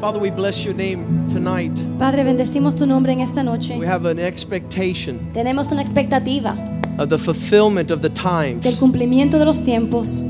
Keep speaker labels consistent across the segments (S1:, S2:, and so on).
S1: Father, we bless your name tonight.
S2: Padre, bendecimos tu nombre en esta noche.
S1: We have an expectation
S2: Tenemos una expectativa
S1: of the fulfillment of the times.
S2: del cumplimiento de los tiempos,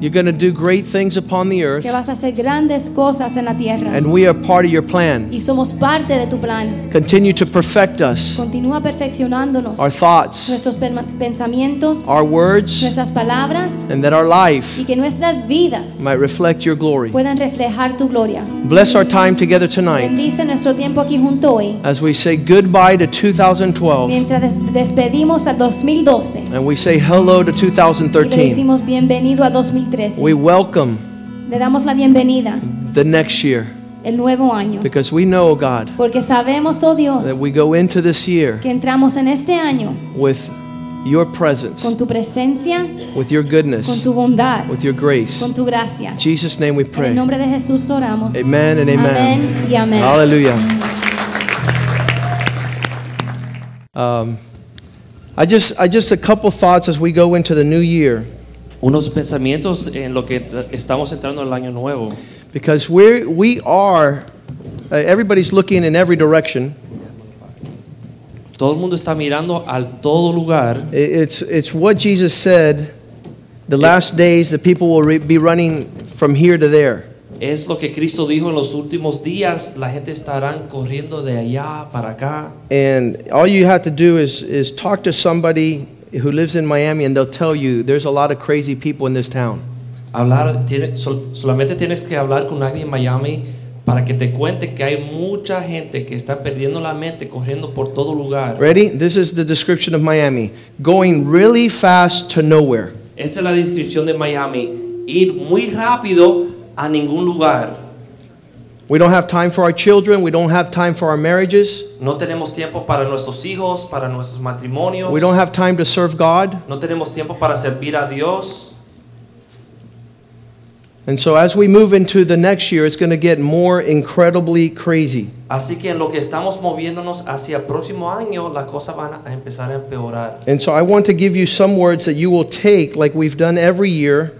S1: You're going to do great things upon the earth,
S2: que vas a hacer grandes cosas en la tierra
S1: and we are part of your plan.
S2: y somos parte de tu plan.
S1: Continue to perfect us,
S2: Continúa perfeccionándonos
S1: our thoughts,
S2: nuestros pen- pensamientos,
S1: our words,
S2: nuestras palabras
S1: and that our life
S2: y que nuestras vidas
S1: might reflect your glory.
S2: puedan reflejar tu gloria.
S1: Bless our time together tonight
S2: Bendice nuestro tiempo aquí junto hoy
S1: as we say goodbye to 2012
S2: mientras des- despedimos al 2012
S1: and we say hello to
S2: y le decimos bienvenido a 2013.
S1: We welcome
S2: Le damos la bienvenida
S1: the next year
S2: el nuevo año
S1: because we know, God,
S2: porque sabemos, oh Dios,
S1: that we go into this year
S2: que entramos en este año
S1: with your presence,
S2: con tu presencia,
S1: with your
S2: con
S1: goodness,
S2: tu bondad,
S1: with your grace.
S2: con tu gracia.
S1: In Jesus' name we
S2: En el
S1: pray.
S2: nombre de Jesús lo oramos.
S1: Amen and amen.
S2: Amén y amén.
S1: Hallelujah. Um, I just, I just a couple thoughts as we go into the new year
S3: unos pensamientos en lo que estamos entrando el año nuevo.
S1: because we we are. Uh, everybody's looking in every direction.
S3: Todo el mundo está mirando al todo lugar.
S1: It's it's what Jesus said. The last days, the people will re- be running from here to there.
S3: Es lo que Cristo dijo en los últimos días. La gente estará corriendo de allá para acá.
S1: And all you have to do is, is talk to somebody who lives in Miami, and they'll tell you there's a lot of crazy people in this town.
S3: Hablar, tiene- sol- solamente tienes que hablar con alguien en Miami para que te cuente que hay mucha gente que está perdiendo la mente corriendo por todo lugar.
S1: Ready? This is the description of Miami going really fast to nowhere.
S3: Esta es la descripción de Miami. Ir muy rápido a ningún lugar.
S1: We don't have time for our children, we don't have time for our marriages,
S3: No tenemos tiempo para nuestros hijos, para nuestros matrimonios.
S1: we don't have time to serve God.
S3: No tenemos tiempo para servir a Dios.
S1: And so, as we move into the next year, it's going to get more incredibly crazy.
S3: Así que en lo que estamos moviéndonos hacia el próximo año, las cosas van a empezar a empeorar.
S1: And so, I want to give you some words that you will take, like we've done every year,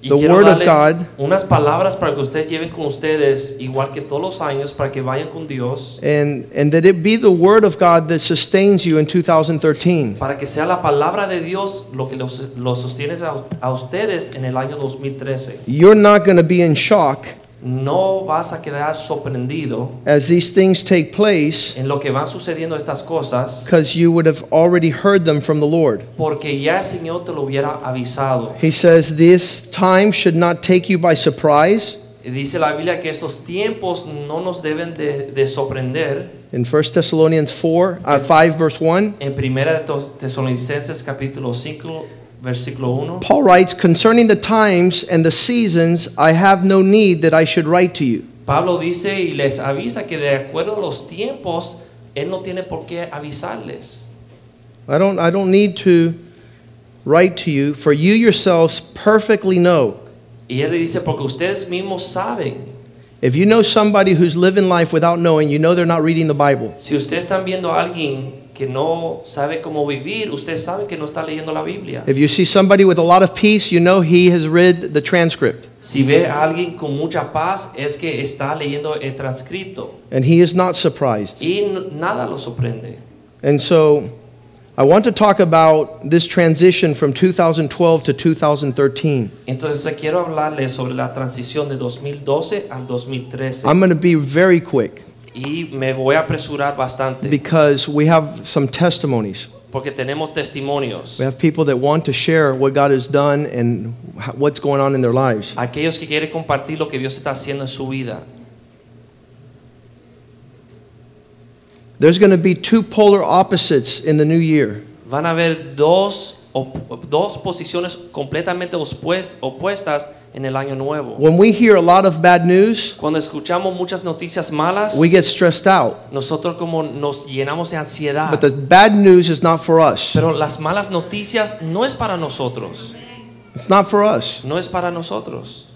S3: Y
S1: The
S3: quiero
S1: word of God.
S3: unas palabras para que ustedes lleven con ustedes, igual que todos los años, para que vayan con Dios,
S1: and, and that it be the word of God that sustains you in 2013.
S3: para que sea la palabra de Dios lo que los, los sostiene a, a ustedes en el año 2013.
S1: You're not going to be in shock
S3: No vas a quedar sorprendido
S1: as these things take place
S3: en lo que van sucediendo estas cosas,
S1: because you would have already heard them from the Lord.
S3: porque ya el Señor te lo hubiera avisado.
S1: He says, This time should not take you by surprise.
S3: Dice la Biblia que estos tiempos no nos deben de, de sorprender.
S1: In 1 Thessalonians 4, uh, 5, verse 1,
S3: En 1 Tesalonicenses capítulo 5, versículo 1,
S1: Paul writes, Concerning the times and the seasons, I have no need that I should write to you.
S3: Pablo dice y les avisa que de acuerdo a los tiempos, él no tiene por qué avisarles.
S1: I don't, I don't need to write to you, for you yourselves perfectly know.
S3: Y él le dice, porque ustedes mismos saben,
S1: If you know somebody who's living life without knowing, you know they're not reading the Bible.
S3: si ustedes están viendo a alguien que no sabe cómo vivir, ustedes saben que no está leyendo la Biblia.
S1: If you see somebody with a lot of peace, you know he has read the transcript.
S3: Si ve a alguien con mucha paz, es que está leyendo el transcrito.
S1: And he is not surprised.
S3: Y nada lo sorprende.
S1: And so I want to talk about this transition from 2012 to 2013.
S3: Entonces quiero hablarles sobre la transición de 2012 al 2013.
S1: I'm going to be very quick
S3: y me voy a apresurar bastante
S1: because we have some testimonies.
S3: porque tenemos testimonios.
S1: We have people that want to share what God has done and what's going on in their lives.
S3: Aquellos que quieren compartir lo que Dios está haciendo en su vida.
S1: There's going to be two polar opposites in the new year.
S3: Van a haber dos op- dos posiciones completamente opues- opuestas en el año nuevo.
S1: When we hear a lot of bad news,
S3: Cuando escuchamos muchas noticias malas,
S1: we get stressed out.
S3: nosotros como nos llenamos de ansiedad.
S1: But the bad news is not for us.
S3: Pero las malas noticias no es para nosotros,
S1: It's not for us.
S3: no es para nosotros.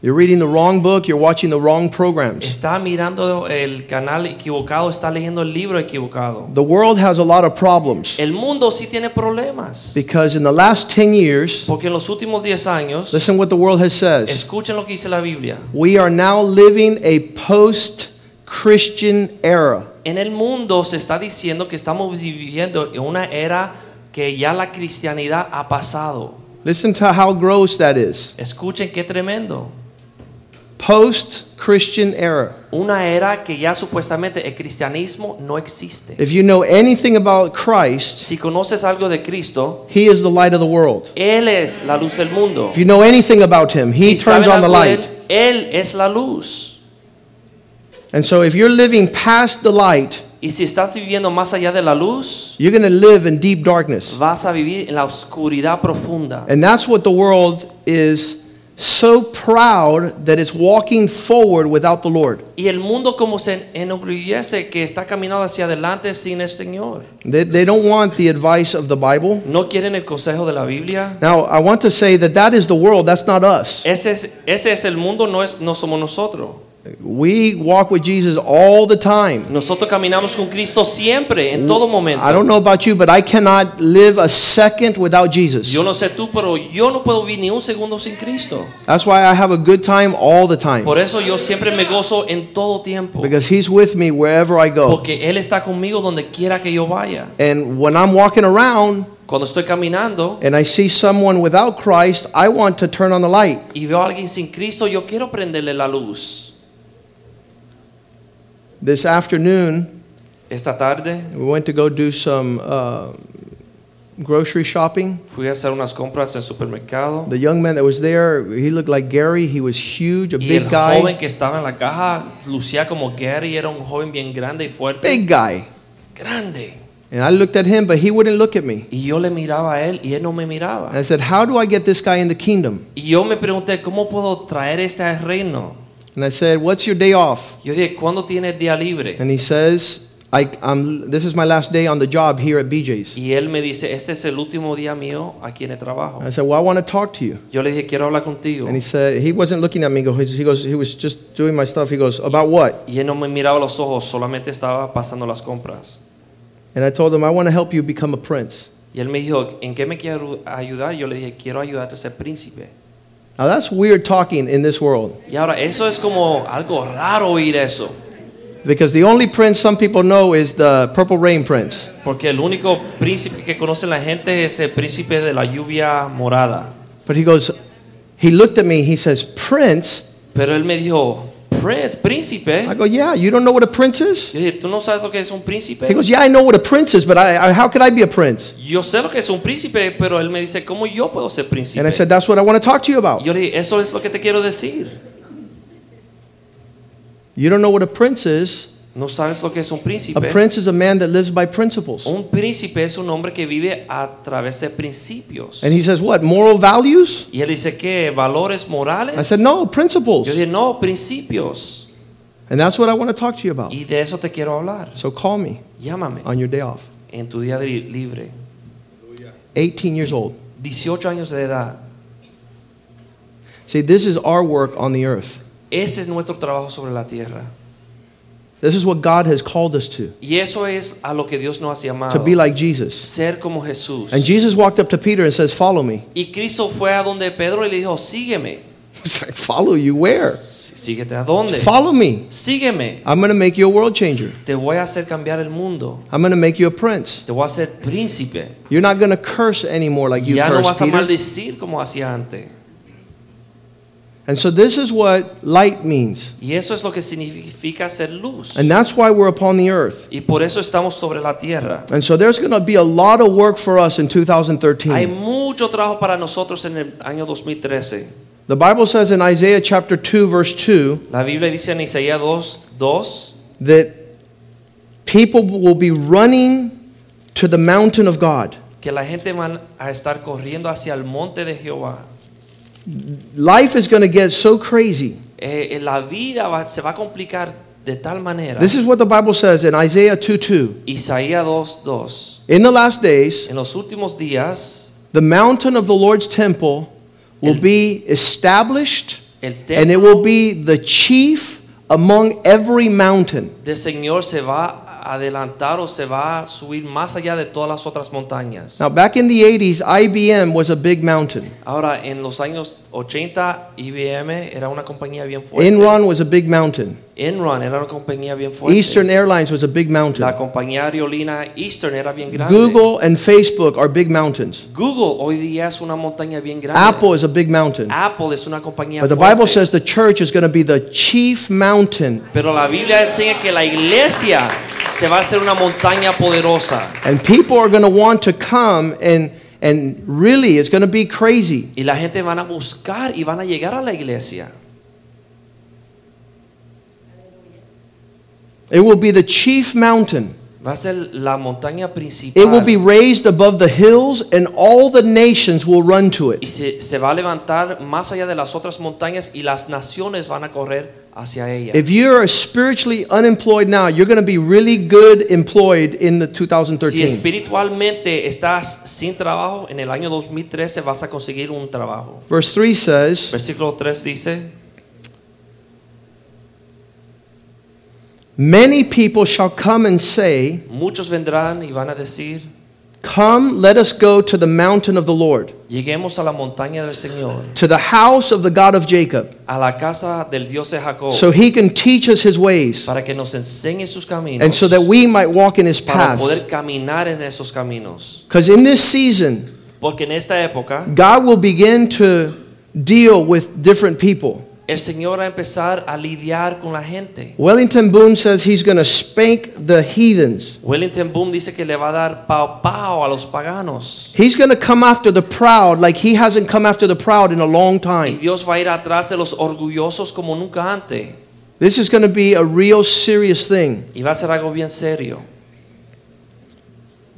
S1: You're reading the wrong book, you're watching the wrong programs.
S3: Está mirando el canal equivocado, está leyendo el libro equivocado.
S1: The world has a lot of problems
S3: El mundo sí tiene problemas.
S1: because in the last 10 years,
S3: Porque en los últimos 10 años,
S1: listen what the world has said.
S3: escuchen lo que dice la Biblia.
S1: We are now living a post Christian era.
S3: En el mundo se está diciendo que estamos viviendo en una era que ya la cristianidad ha pasado.
S1: Listen to how gross that is.
S3: Escuchen qué tremendo.
S1: Post Christian era.
S3: Una era que ya supuestamente el cristianismo no existe.
S1: If you know anything about Christ,
S3: Si conoces algo de Cristo,
S1: He is the light of the world.
S3: Él es la luz del mundo.
S1: If you know anything about Him, He
S3: Si
S1: turns on the light.
S3: Él, Él es la luz.
S1: And so if you're living past the light,
S3: Y si estás viviendo más allá de la luz,
S1: you're going to live in deep darkness.
S3: vas a vivir en la oscuridad profunda.
S1: And that's what the world is so proud that it's walking forward without the Lord.
S3: Y el mundo como se enorgullece que está caminando hacia adelante sin el Señor.
S1: They, they don't want the advice of the Bible.
S3: No quieren el consejo de la Biblia.
S1: Now, I want to say that that is the world, that's not us.
S3: Ese es, ese es el mundo, no, es, no somos nosotros.
S1: We walk with Jesus all the time.
S3: Nosotros caminamos con Cristo siempre, en todo momento.
S1: I don't know about you, but I cannot live a second without Jesus.
S3: Yo no sé tú, pero yo no puedo vivir ni un segundo sin Cristo.
S1: That's why I have a good time all the time.
S3: Por eso yo siempre me gozo en todo tiempo.
S1: Because He's with me wherever I go.
S3: Porque Él está conmigo donde quiera que yo vaya.
S1: And when I'm walking around
S3: Cuando estoy caminando
S1: and I see someone without Christ, I want to turn on the light.
S3: y veo a alguien sin Cristo, yo quiero prenderle la luz.
S1: This afternoon,
S3: Esta tarde
S1: we went to go do some uh, grocery shopping.
S3: fui a hacer unas compras en supermercado.
S1: The young man that was there, he looked like Gary. He was huge, a
S3: Y
S1: big
S3: el
S1: guy.
S3: joven que estaba en la caja lucía como Gary, era un joven bien grande y fuerte.
S1: Big guy.
S3: Grande.
S1: And I looked at him, but he wouldn't look at me.
S3: Y yo le miraba a él y él no me miraba.
S1: And I said, How do I get this guy in the kingdom?
S3: Y yo me pregunté, ¿cómo puedo traer este al reino?
S1: And I said, What's your day off?
S3: Yo dije, ¿cuándo tiene el día libre?
S1: And he says, I, I'm, This is my last day on the job here at BJ's.
S3: Y él me dice, este es el último día mío aquí en el trabajo.
S1: I said, Well, I want to talk to you.
S3: Yo le dije, quiero hablar contigo.
S1: And he said, He wasn't looking at me. He goes, he was just doing my stuff. He goes, About what?
S3: Y él no me miraba los ojos, solamente estaba pasando las compras.
S1: And I told him, I want to help you become a prince.
S3: Y él me dijo, ¿en qué me quiero ayudar? Yo le dije, quiero ayudarte a ser príncipe.
S1: Now, that's weird talking in this world
S3: Y ahora, eso es como algo raro oír eso.
S1: because the only prince some people know is the Purple Rain Prince.
S3: Porque el único príncipe que conoce la gente es el príncipe de la lluvia morada.
S1: But he goes, He looked at me, he says, Prince?
S3: Pero él me dijo, Prince, príncipe.
S1: I go, Yeah, you don't know what a prince is?
S3: Yo dije, ¿tú no sabes lo que es un príncipe?
S1: He goes, Yeah, I know what a prince is, but I, I, how could I be a prince?
S3: Yo sé lo que es un príncipe, pero él me dice, ¿cómo yo puedo ser príncipe?
S1: And I said, That's what I want to talk to you about.
S3: Yo le dije, eso es lo que te quiero decir.
S1: You don't know what a prince is?
S3: ¿No sabes lo que es un
S1: A prince is a man that lives by principles.
S3: Un príncipe es un hombre que vive a través de principios.
S1: And he says, What? Moral values?
S3: Y él dice, ¿qué? ¿Valores morales?
S1: I said, No, principles.
S3: Yo dije, no, principios.
S1: And that's what I want to talk to you about.
S3: Y de eso te quiero hablar.
S1: So call me
S3: Llámame
S1: on your day off.
S3: en tu día libre.
S1: 18 years old.
S3: 18 años de edad.
S1: See, this is our work on the earth.
S3: Ese es nuestro trabajo sobre la tierra.
S1: This is what God has called us to,
S3: Y eso es a lo que Dios nos ha llamado.
S1: to be like Jesus.
S3: ser como Jesús.
S1: And Jesus walked up to Peter and says, Follow me.
S3: Y Cristo fue a donde Pedro y le dijo, sígueme.
S1: It's like, Follow you where?
S3: Síguete a dónde?
S1: Follow me.
S3: Sígueme.
S1: I'm going to make you a world changer.
S3: Te voy a hacer cambiar el mundo.
S1: I'm going to make you a prince.
S3: Te voy a hacer príncipe.
S1: You're not going to curse anymore like you
S3: Ya no
S1: cursed,
S3: vas a
S1: Peter.
S3: maldecir como hacía antes.
S1: And so this is what light means.
S3: Y eso es lo que significa ser luz.
S1: And that's why we're upon the earth.
S3: Y por eso estamos sobre la tierra.
S1: And so there's going to be a lot of work for us in
S3: Hay
S1: 2013.
S3: mucho trabajo para nosotros en el año 2013.
S1: The Bible says in Isaiah chapter 2 verse 2
S3: La Biblia dice en Isaías 2, 2
S1: that people will be running to the mountain of God.
S3: que la gente van a estar corriendo hacia el monte de Jehová.
S1: Life is going to get so crazy.
S3: Eh, eh, la vida va- se va a complicar de tal manera.
S1: This is what the Bible says in Isaiah 2 2.
S3: Isaías 2:2.
S1: In the last days,
S3: En los últimos días,
S1: the mountain of the Lord's temple will
S3: El-
S1: be established, and it will be the chief among every mountain.
S3: del Señor se va a adelantar o se va a subir más allá de todas las otras montañas.
S1: Now, back in the 80s, IBM was a big mountain.
S3: Ahora, en los años 80, IBM era una compañía bien fuerte.
S1: Enron was a big mountain.
S3: Enron era una compañía bien fuerte.
S1: Eastern Airlines was a big mountain.
S3: La compañía aerolínea Eastern era bien grande.
S1: Google and Facebook are big mountains.
S3: Google hoy día es una montaña bien grande.
S1: Apple is a big mountain.
S3: Apple es una compañía
S1: But the
S3: fuerte.
S1: Bible says the church is going to be the chief mountain,
S3: Pero la Biblia enseña que la iglesia se va a hacer una montaña poderosa.
S1: and people are going to want to come, and, and really, it's going to be crazy.
S3: Y la gente van a buscar y van a llegar a la iglesia.
S1: It will be the chief mountain.
S3: Va a ser la montaña
S1: It will be raised above the hills, and all the nations will run to
S3: y
S1: it.
S3: se, se va a levantar más allá de las otras montañas y las naciones van a correr hacia ella.
S1: If you're spiritually unemployed now, you're going to be really good employed in the 2013.
S3: Si
S1: 2013.
S3: espiritualmente estás sin trabajo, en el año 2013 vas a conseguir un trabajo.
S1: Verse 3 says,
S3: Versículo 3 dice,
S1: Many people shall come and say,
S3: muchos vendrán y van a decir,
S1: Come, let us go to the mountain of the Lord,
S3: lleguemos a la montaña del Señor,
S1: to the house of the God of Jacob,
S3: a la casa del Dios de Jacob,
S1: so he can teach us his ways,
S3: para que nos enseñe sus caminos,
S1: and so that we might walk in his
S3: para
S1: paths.
S3: poder caminar en esos caminos.
S1: Because in this season,
S3: Porque en esta época
S1: God will begin to deal with different people.
S3: El Señor va a empezar a lidiar con la gente.
S1: Wellington Boone says he's going to spank the heathens.
S3: Wellington Boone dice que le va a dar pao pao a los paganos.
S1: He's going to come after the proud like he hasn't come after the proud in a long
S3: Y
S1: time.
S3: Dios va a ir atrás de los orgullosos como nunca antes.
S1: This is going to be a real serious thing.
S3: Y va a ser algo bien serio.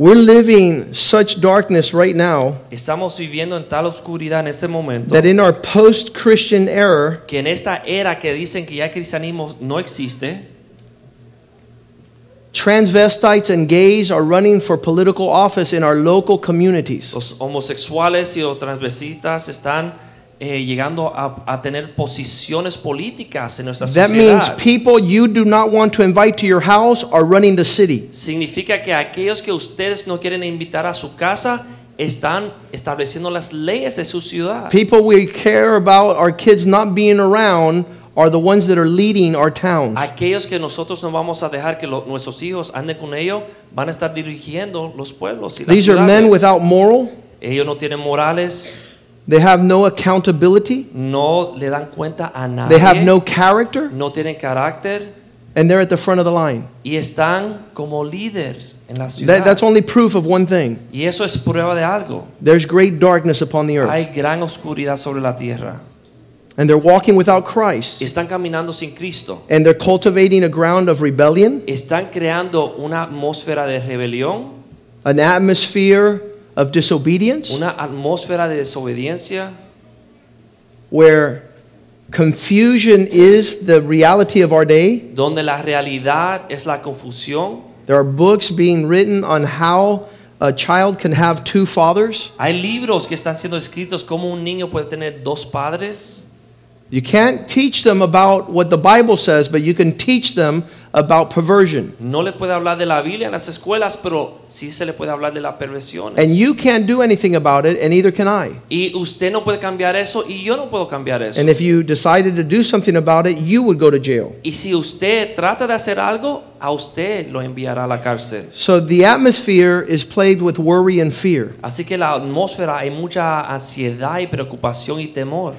S1: We're living such darkness right now
S3: Estamos viviendo en tal oscuridad en este momento
S1: that in our post Christian era,
S3: que en esta era que dicen que ya el cristianismo no existe,
S1: transvestites and gays are running for political office in our local communities.
S3: los homosexuales y los transvestistas están eh, llegando a, a tener posiciones políticas en nuestra
S1: That means people you do not want to invite to your house are running the city.
S3: Significa que aquellos que ustedes no quieren invitar a su casa están estableciendo las leyes de su ciudad.
S1: People we care about our kids not being around are the ones that are leading our towns.
S3: Aquellos que nosotros no vamos a dejar que lo- nuestros hijos anden con ellos van a estar dirigiendo los pueblos y las
S1: These are men
S3: ciudades.
S1: without moral,
S3: Ellos no tienen morales,
S1: they have no accountability,
S3: no le dan cuenta a nadie,
S1: they have no character,
S3: no tienen carácter
S1: and they're at the front of the line.
S3: y están como líderes en la ciudad.
S1: That, that's only proof of one thing
S3: y eso es prueba de algo.
S1: there's great darkness upon the
S3: Hay
S1: earth,
S3: gran oscuridad sobre la tierra.
S1: and they're walking without Christ,
S3: Están caminando sin Cristo.
S1: and they're cultivating a ground of rebellion,
S3: Están creando una atmósfera de rebelión,
S1: an atmosphere of disobedience,
S3: una atmósfera de desobediencia,
S1: where confusion is the reality of our day.
S3: donde la realidad es la confusión.
S1: There are books being written on how a child can have two fathers.
S3: Hay libros que están siendo escritos como un niño puede tener dos padres.
S1: You can't teach them about what the Bible says, but you can teach them about perversion.
S3: No le puede hablar de la Biblia en las escuelas, pero sí se le puede hablar de.
S1: And you can't do anything about it, and neither can I.
S3: Y usted no puede cambiar eso y yo no puedo cambiar eso.
S1: And if you decided to do something about it, you would go to jail.
S3: Y si usted trata de hacer algo, a usted lo enviará a la cárcel.
S1: So the atmosphere is plagued with worry and fear.
S3: Así que la atmósfera hay mucha ansiedad y preocupación y temor.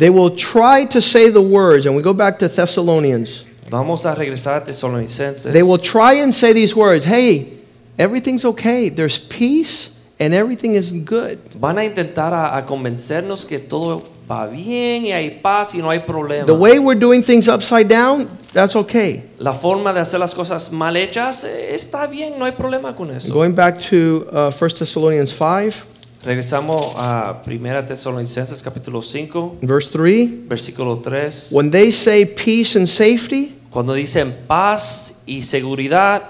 S1: They will try to say the words, and we go back to Thessalonians.
S3: Vamos a regresar a Tesalonicenses.
S1: They will try and say these words Hey, everything's okay. There's peace, and everything is good.
S3: Van a intentar a, a convencernos que todo va bien y hay paz y no hay problema.
S1: The way we're doing things upside down, that's okay.
S3: La forma de hacer las cosas mal hechas eh, está bien, no hay problema con eso.
S1: Going back to uh, 1 Thessalonians 5,
S3: Regresamos a 1 Tesalonicenses capítulo 5,
S1: verse 3.
S3: versículo 3.
S1: When they say peace and safety,
S3: Cuando dicen paz y seguridad,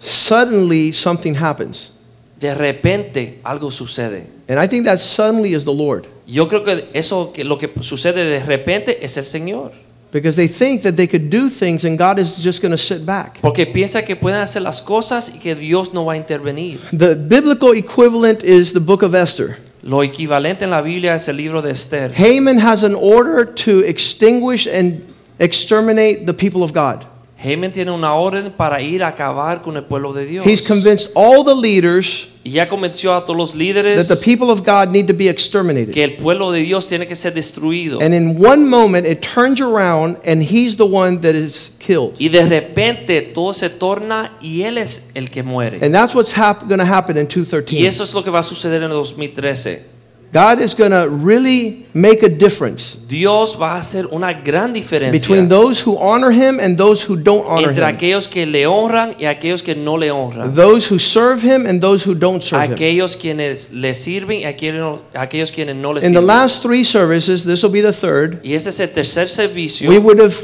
S1: suddenly something happens.
S3: de repente algo sucede.
S1: And I think that suddenly is the Lord.
S3: Yo creo que eso que lo que sucede de repente es el Señor.
S1: Because they think that they could do things and God is just going to sit back.
S3: Porque piensa que pueden hacer las cosas y que Dios no va a intervenir.
S1: The biblical equivalent is the book of Esther.
S3: Lo equivalente en la Biblia es el libro de Esther.
S1: Haman has an order to extinguish and exterminate the people of God.
S3: Haman tiene una orden para ir a acabar con el pueblo de Dios.
S1: He's convinced all the leaders
S3: Y ya convenció a todos los
S1: that
S3: líderes
S1: the people of God need to be exterminated.
S3: que el pueblo de Dios tiene que ser destruido.
S1: And in one moment, it turns around and he's the one that is killed.
S3: Y de repente todo se torna y él es el que muere.
S1: And that's what's hap- going to happen in
S3: Y
S1: 213.
S3: eso es lo que va a suceder en el 2013.
S1: God is going to really make a difference
S3: Dios va a hacer una gran diferencia
S1: between those who honor him and those who don't honor
S3: entre
S1: him.
S3: aquellos que le honran y aquellos que no le honran.
S1: Those who serve him and those who don't serve him.
S3: Aquellos quienes le sirven y aquellos, aquellos quienes no le
S1: In the last three services, this will be the third,
S3: Y ese es el tercer servicio.
S1: we would have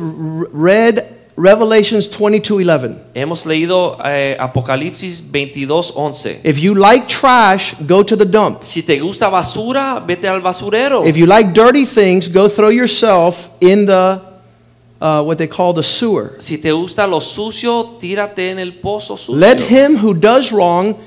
S1: read Revelations 22:11.
S3: Hemos leído eh, Apocalipsis 22:11.
S1: If you like trash, go to the dump.
S3: Si te gusta basura, vete al basurero.
S1: If you like dirty things, go throw yourself in the uh, what they call the sewer.
S3: Si te gusta lo sucio, tírate en el pozo sucio.
S1: Let him who does wrong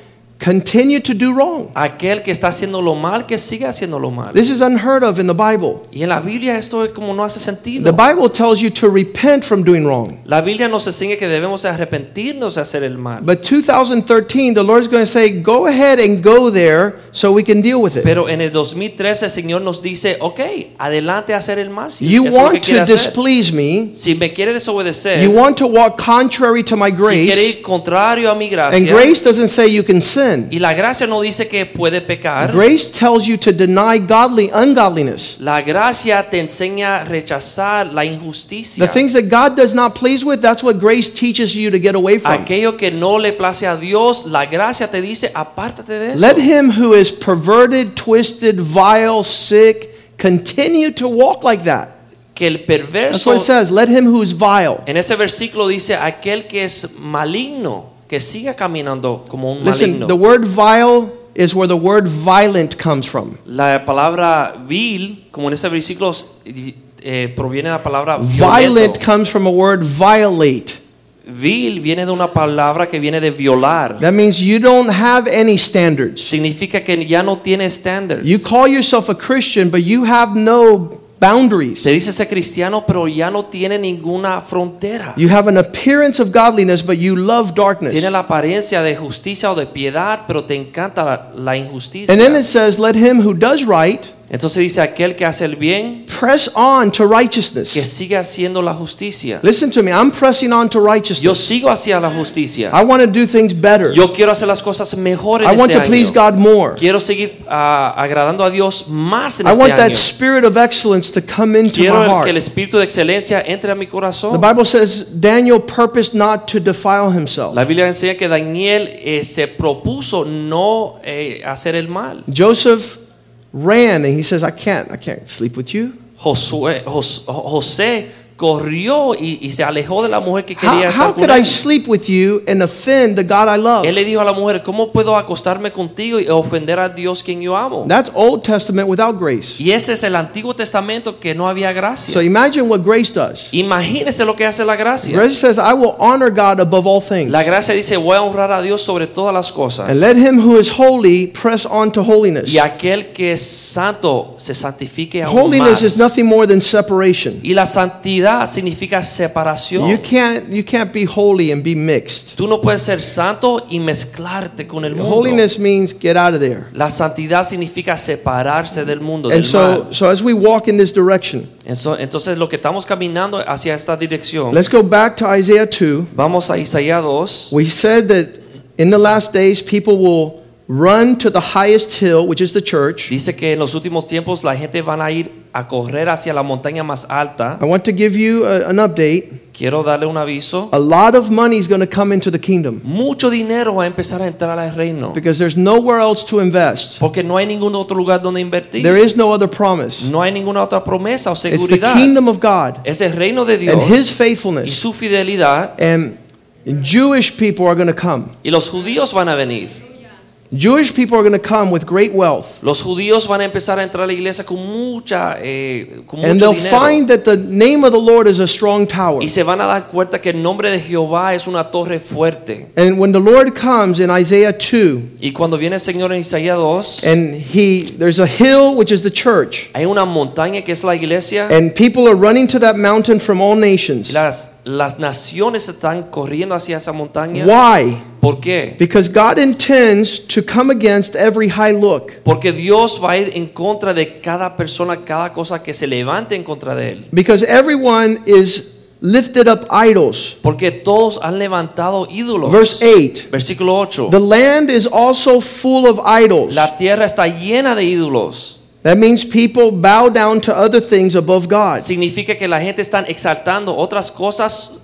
S1: continue to do wrong.
S3: Aquel que está haciendo lo mal, que siga haciendo lo mal.
S1: This is unheard of in the Bible.
S3: Y en la Biblia esto es como no hace sentido.
S1: The Bible tells you to repent from doing wrong.
S3: La Biblia nos enseña que debemos arrepentirnos de hacer el mal.
S1: But 2013, the Lord is going to say, go ahead and go there so we can deal with it.
S3: Pero en el 2013 el Señor nos dice, ok, adelante a hacer el mal. Si
S1: You
S3: eso es lo que
S1: want to displease me.
S3: Si me quiere desobedecer,
S1: You want to walk contrary to my
S3: si quiere
S1: grace.
S3: ir contrario a mi
S1: And grace doesn't say you can sin.
S3: Y la gracia no dice que puede pecar,
S1: Grace tells you to deny godly ungodliness.
S3: la gracia te enseña a rechazar la injusticia.
S1: The things that God does not please with, that's what grace teaches you to get away from.
S3: Aquello que no le place a Dios, la gracia te dice, apártate de eso.
S1: Let him who is perverted, twisted, vile, sick, continue to walk like that.
S3: que el
S1: That's
S3: perverso,
S1: what it says. Let him who is vile.
S3: en ese versículo dice, aquel que es maligno, que siga caminando como un
S1: Listen,
S3: maligno.
S1: the word vile is where the word violent comes from.
S3: La palabra vil, como en ese versículo, eh, proviene de la palabra violento.
S1: Violent comes from a word violate.
S3: Vil viene de una palabra que viene de violar.
S1: That means you don't have any standards.
S3: Significa que ya no tiene estándares.
S1: You call yourself a Christian, but you have no boundaries.
S3: Se dice ser cristiano, pero ya no tiene ninguna frontera.
S1: You have an appearance of godliness, but you love darkness.
S3: Tiene la apariencia de justicia o de piedad, pero te encanta la, la injusticia.
S1: And then it says, Let him who does right
S3: Entonces dice aquel que hace el bien,
S1: press on to
S3: que
S1: righteousness.
S3: siga haciendo la justicia.
S1: Listen to me, I'm pressing on to
S3: Yo
S1: righteousness.
S3: sigo hacia la justicia.
S1: I want to do things better.
S3: Yo quiero hacer las cosas mejor en
S1: I want
S3: este
S1: to please. God more.
S3: Quiero seguir ah, agradando a Dios más en
S1: I
S3: este
S1: want that spirit of excellence to come into my
S3: Quiero el- que el
S1: heart.
S3: espíritu de excelencia entre a mi
S1: The
S3: corazón.
S1: Bible says Daniel purposed not to defile himself.
S3: La Biblia enseña que Daniel eh, se propuso no eh, hacer el mal.
S1: Joseph ran and he says, I can't, I can't sleep with you.
S3: Josué, Jos- José corrió y, y se alejó de la mujer que
S1: How,
S3: quería
S1: how
S3: estar con
S1: could I sleep with you and offend the God I love?
S3: Él le dijo a la mujer, ¿cómo puedo acostarme contigo y ofender a Dios quien yo amo?
S1: That's Old Testament without grace.
S3: Y ese es el Antiguo Testamento que no había
S1: So
S3: gracia.
S1: imagine what grace does.
S3: Imagínese lo que hace la gracia.
S1: Grace says, I will honor God above all things.
S3: La gracia dice, voy a honrar a Dios sobre todas las
S1: And
S3: cosas.
S1: let him who is holy press on to holiness.
S3: Y aquel que es santo se santifique aún
S1: Holiness is
S3: más.
S1: nothing more than separation.
S3: Y la santidad significa separación.
S1: You can't, you can't be holy and be mixed.
S3: Tú no puedes ser santo y mezclarte con el mundo.
S1: Holiness means get out of there.
S3: La santidad significa separarse del mundo,
S1: And
S3: del
S1: so,
S3: mal.
S1: so as we walk in this direction,
S3: Enso- Entonces lo que estamos caminando hacia esta dirección.
S1: let's go back to Isaiah 2.
S3: Vamos a Isaías 2.
S1: We said that in the last days people will run to the highest hill, which is the church.
S3: Dice que en los últimos tiempos la gente van a ir a correr hacia la montaña más alta.
S1: I want to give you a- an update.
S3: Quiero darle un aviso.
S1: A lot of money is going to come into the kingdom
S3: Mucho dinero va a empezar a entrar al reino.
S1: because there's nowhere else to invest.
S3: Porque no hay ningún otro lugar donde invertir.
S1: There is no other promise.
S3: No hay ninguna otra promesa o seguridad.
S1: It's the kingdom of God
S3: Es el reino de Dios
S1: and His faithfulness.
S3: y su fidelidad.
S1: And Jewish people are going to come.
S3: Y los judíos van a venir.
S1: Jewish people are going to come with great wealth.
S3: Los judíos van a empezar a entrar a la iglesia con mucha, eh, con
S1: And
S3: mucho
S1: they'll
S3: dinero.
S1: find that the name of the Lord is a strong tower.
S3: Y se van a dar cuenta que el nombre de Jehová es una torre fuerte.
S1: And when the Lord comes in Isaiah 2,
S3: Y cuando viene el Señor en Isaías 2,
S1: and he there's a hill which is the church,
S3: hay una montaña que es la iglesia.
S1: and people are running to that mountain from all
S3: Y
S1: nations.
S3: las, las naciones están corriendo hacia esa montaña.
S1: Why?
S3: ¿Por qué?
S1: Because God intends to come against every high look.
S3: Porque Dios va a ir en contra de cada persona, cada cosa que se levante en contra de Él.
S1: Because everyone is lifted up idols.
S3: Porque todos han levantado ídolos.
S1: Verse 8
S3: Versículo 8.
S1: The land is also full of idols.
S3: La tierra está llena de ídolos.
S1: That means people bow down to other things above God.
S3: Significa que la gente está exaltando otras cosas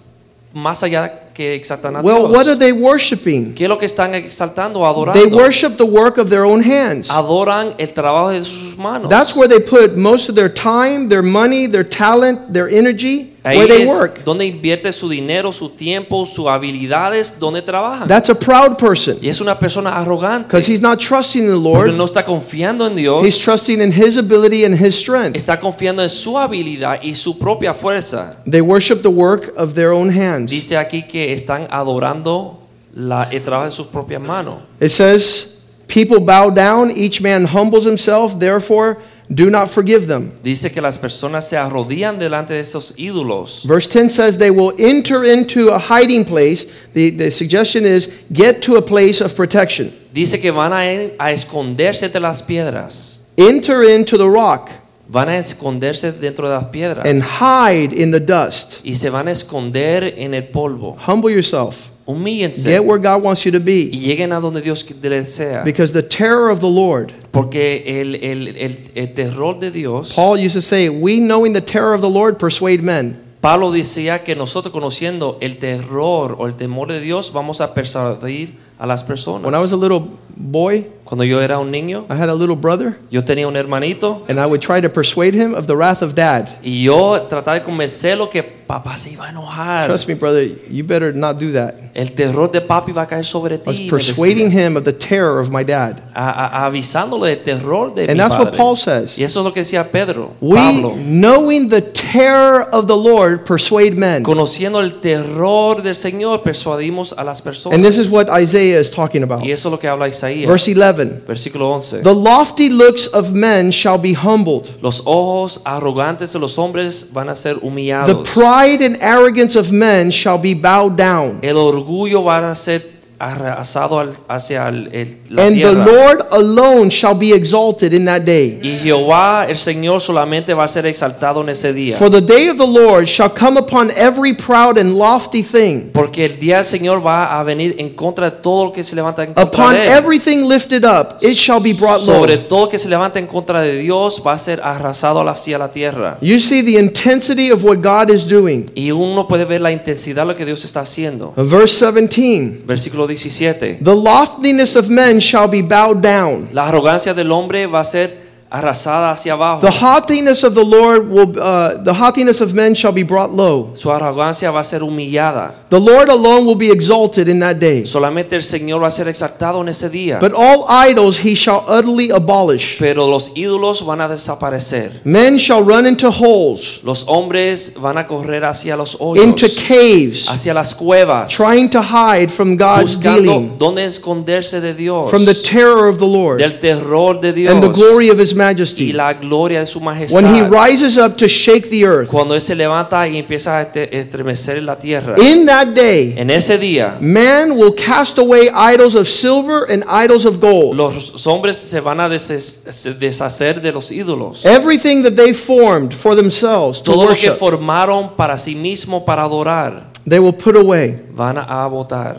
S3: más allá que exaltan a
S1: Well, what are they worshiping?
S3: ¿Qué es lo que están exaltando adorando?
S1: They worship the work of their own hands.
S3: Adoran el trabajo de sus manos.
S1: That's where they put most of their time, their money, their talent, their energy,
S3: Ahí
S1: where they
S3: es
S1: work.
S3: donde invierte su dinero, su tiempo, sus habilidades, donde trabajan.
S1: That's a proud person
S3: y es una persona arrogante.
S1: because he's not trusting in the
S3: Porque
S1: Lord.
S3: no está confiando en Dios.
S1: He's trusting in his ability and his strength.
S3: está confiando en su habilidad y su propia fuerza.
S1: They worship the work of their own hands.
S3: Dice aquí que están adorando la, el trabajo de sus propias manos.
S1: It says, People bow down, each man humbles himself, therefore do not forgive them.
S3: Dice que las personas se arrodillan delante de estos ídolos.
S1: Verse 10 says, They will enter into a hiding place. The, the suggestion is, get to a place of protection.
S3: Dice que van a a esconderse entre las piedras.
S1: Enter into the rock
S3: Van a esconderse dentro de las piedras.
S1: and hide in the dust.
S3: y se van a esconder en el polvo.
S1: Humble yourself.
S3: Humíllense.
S1: Get where God wants you to be.
S3: y lleguen a donde Dios desea.
S1: Because the terror of the Lord,
S3: Porque el, el, el, el terror de Dios,
S1: Paul used to say, We knowing the terror of the Lord persuade men.
S3: Pablo decía que nosotros conociendo el terror o el temor de Dios vamos a persuadir a las personas.
S1: When I was a little boy,
S3: Cuando yo era un niño,
S1: I had a little brother,
S3: yo tenía un hermanito
S1: and I would try to persuade him of the wrath of dad.
S3: y yo trataba de convencerlo que papá se iba a enojar.
S1: Trust me, brother, you better not do that.
S3: El terror de papi va a caer sobre
S1: I was
S3: ti. me
S1: persuading
S3: decía.
S1: him of the terror of my dad.
S3: A- a- avisándole del terror de
S1: And
S3: mi
S1: that's what
S3: padre.
S1: Paul says.
S3: Y eso es lo que decía Pedro,
S1: We,
S3: Pablo.
S1: knowing the terror of the Lord, persuade men.
S3: Conociendo el terror del Señor, persuadimos a las personas.
S1: And this is what Isaiah is talking about.
S3: y eso es lo que habla Isaías.
S1: Verse 11
S3: Versículo 11.
S1: The lofty looks of men shall be humbled,
S3: Los ojos arrogantes de los hombres van a ser humillados.
S1: the pride and arrogance of men shall be bowed down.
S3: El orgullo va a ser arrasado al- hacia el- el- la
S1: And the
S3: tierra.
S1: Lord alone shall be exalted in that day.
S3: y Jehová, el Señor, solamente va a ser exaltado en ese día.
S1: For the day of the Lord shall come upon every proud and lofty thing,
S3: Porque el día del Señor va a venir en contra de todo lo que se levanta en contra
S1: upon
S3: de él.
S1: everything lifted up, it shall be brought low.
S3: Sobre todo que se levanta en contra de Dios va a ser arrasado hacia la tierra.
S1: You see the intensity of what God is doing.
S3: Y uno puede ver la intensidad de lo que Dios está haciendo.
S1: Verse 17
S3: Versículo 17.
S1: The loftiness of men shall be bowed down.
S3: La arrogancia del hombre va a ser arrasada hacia abajo.
S1: The haughtiness of the Lord will, uh, the haughtiness of men shall be brought low.
S3: Su arrogancia va a ser humillada.
S1: The Lord alone will be exalted in that day.
S3: Solamente el Señor va a ser exaltado en ese día.
S1: But all idols he shall utterly abolish.
S3: Pero los ídolos van a desaparecer.
S1: Men shall run into holes,
S3: Los hombres van a correr hacia los hoyos.
S1: into caves,
S3: hacia las cuevas,
S1: trying to hide from God's
S3: buscando
S1: dealing,
S3: dónde esconderse de Dios,
S1: from the terror of the Lord
S3: del terror de Dios
S1: and the glory of his
S3: y
S1: majesty.
S3: la gloria de su majestad.
S1: When he rises up to shake the earth.
S3: Cuando él se levanta y empieza a estremecer la tierra.
S1: In that day,
S3: En ese día,
S1: man will cast away idols of silver and idols of gold.
S3: los hombres se van a deshacer de los ídolos.
S1: Everything that they formed for themselves to
S3: Todo lo que
S1: worship,
S3: formaron para sí mismo para adorar,
S1: they will put away.
S3: van a botar.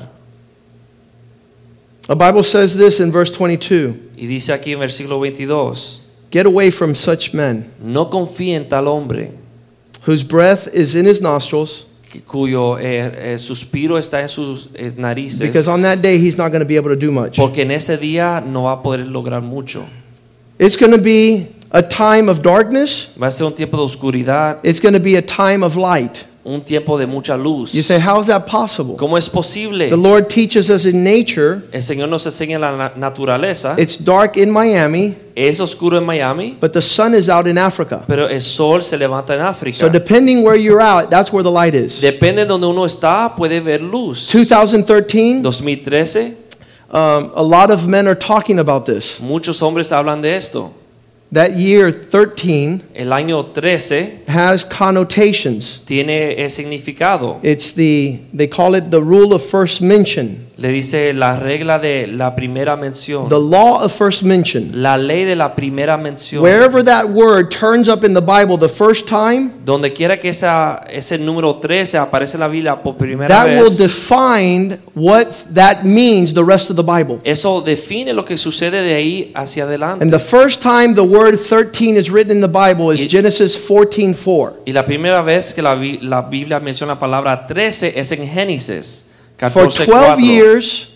S1: The Bible says this in verse 22
S3: Y dice aquí en versículo 22,
S1: Get away from such men
S3: no confíe en tal hombre
S1: whose breath is in his nostrils,
S3: cuyo eh, eh, suspiro está en sus eh, narices,
S1: because on that day he's not going to be able to do much.
S3: porque en ese día no va a poder lograr mucho.
S1: It's going to be a time of darkness,
S3: Va a ser un tiempo de oscuridad,
S1: it's going to be a time of light.
S3: Un tiempo de mucha luz.
S1: You say, How is that possible?
S3: ¿Cómo es posible?
S1: The Lord teaches us in nature,
S3: El Señor nos enseña la na- naturaleza.
S1: it's dark in Miami,
S3: Es oscuro en Miami,
S1: but the sun is out in Africa.
S3: pero el sol se levanta en África.
S1: So, depending where you're at, that's where the light is.
S3: Depende de donde uno está, puede ver luz.
S1: 2013,
S3: 2013,
S1: um, a lot of men are talking about this.
S3: muchos hombres hablan de esto.
S1: That year 13
S3: El año 13
S1: has connotations.
S3: tiene eh, significado.
S1: It's the, they call it the rule of first mention,
S3: Le dice la regla de la primera mención.
S1: the law of first mention.
S3: La ley de la primera mención.
S1: Wherever that word turns up in the Bible the first time,
S3: Donde quiera que esa, ese número 13 aparece en la Biblia por primera
S1: that will
S3: vez,
S1: define what that means the rest of the Bible.
S3: eso define lo que sucede de ahí hacia adelante.
S1: And the first time the word 13 is written in the Bible is
S3: Y-
S1: Genesis 14:4.
S3: Y la primera vez que la, la Biblia menciona la palabra 13 es en Génesis
S1: For 12 years